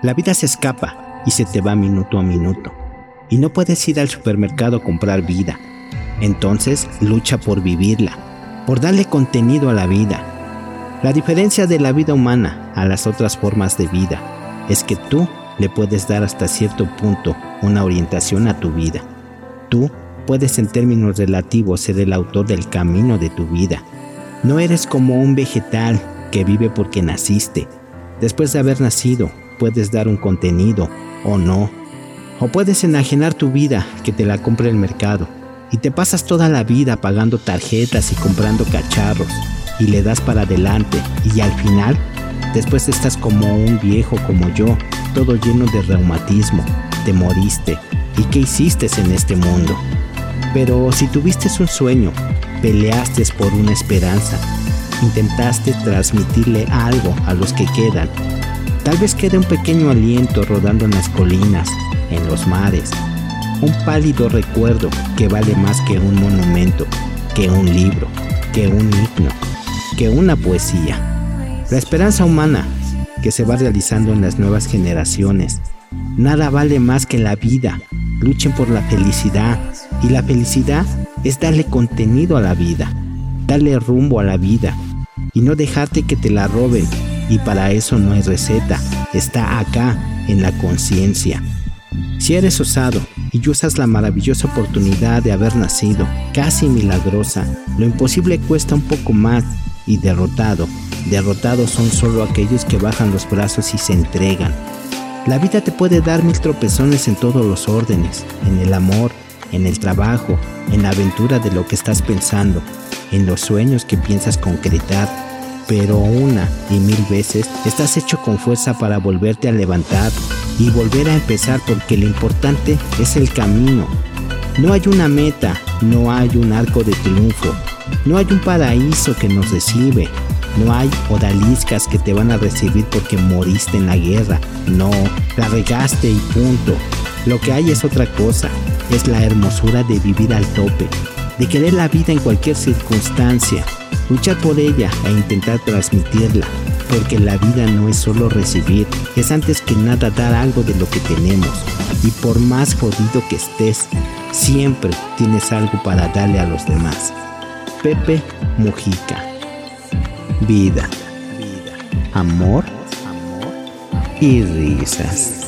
La vida se escapa y se te va minuto a minuto. Y no puedes ir al supermercado a comprar vida. Entonces lucha por vivirla, por darle contenido a la vida. La diferencia de la vida humana a las otras formas de vida es que tú le puedes dar hasta cierto punto una orientación a tu vida. Tú puedes en términos relativos ser el autor del camino de tu vida. No eres como un vegetal que vive porque naciste. Después de haber nacido, puedes dar un contenido o no. O puedes enajenar tu vida que te la compre el mercado y te pasas toda la vida pagando tarjetas y comprando cacharros y le das para adelante y al final, después estás como un viejo como yo, todo lleno de reumatismo, te moriste y qué hiciste en este mundo. Pero si tuviste un sueño, peleaste por una esperanza, intentaste transmitirle algo a los que quedan Tal vez quede un pequeño aliento rodando en las colinas, en los mares. Un pálido recuerdo que vale más que un monumento, que un libro, que un himno, que una poesía. La esperanza humana que se va realizando en las nuevas generaciones. Nada vale más que la vida. Luchen por la felicidad. Y la felicidad es darle contenido a la vida, darle rumbo a la vida y no dejarte que te la roben y para eso no hay receta, está acá, en la conciencia. Si eres osado y usas la maravillosa oportunidad de haber nacido, casi milagrosa, lo imposible cuesta un poco más y derrotado. Derrotados son solo aquellos que bajan los brazos y se entregan. La vida te puede dar mil tropezones en todos los órdenes, en el amor, en el trabajo, en la aventura de lo que estás pensando, en los sueños que piensas concretar, pero una y mil veces estás hecho con fuerza para volverte a levantar y volver a empezar porque lo importante es el camino. No hay una meta, no hay un arco de triunfo, no hay un paraíso que nos recibe, no hay odaliscas que te van a recibir porque moriste en la guerra, no, la regaste y punto. Lo que hay es otra cosa, es la hermosura de vivir al tope, de querer la vida en cualquier circunstancia, luchar por ella e intentar transmitirla, porque la vida no es solo recibir, es antes que nada dar algo de lo que tenemos. Y por más jodido que estés, siempre tienes algo para darle a los demás. Pepe Mujica. Vida, amor y risas.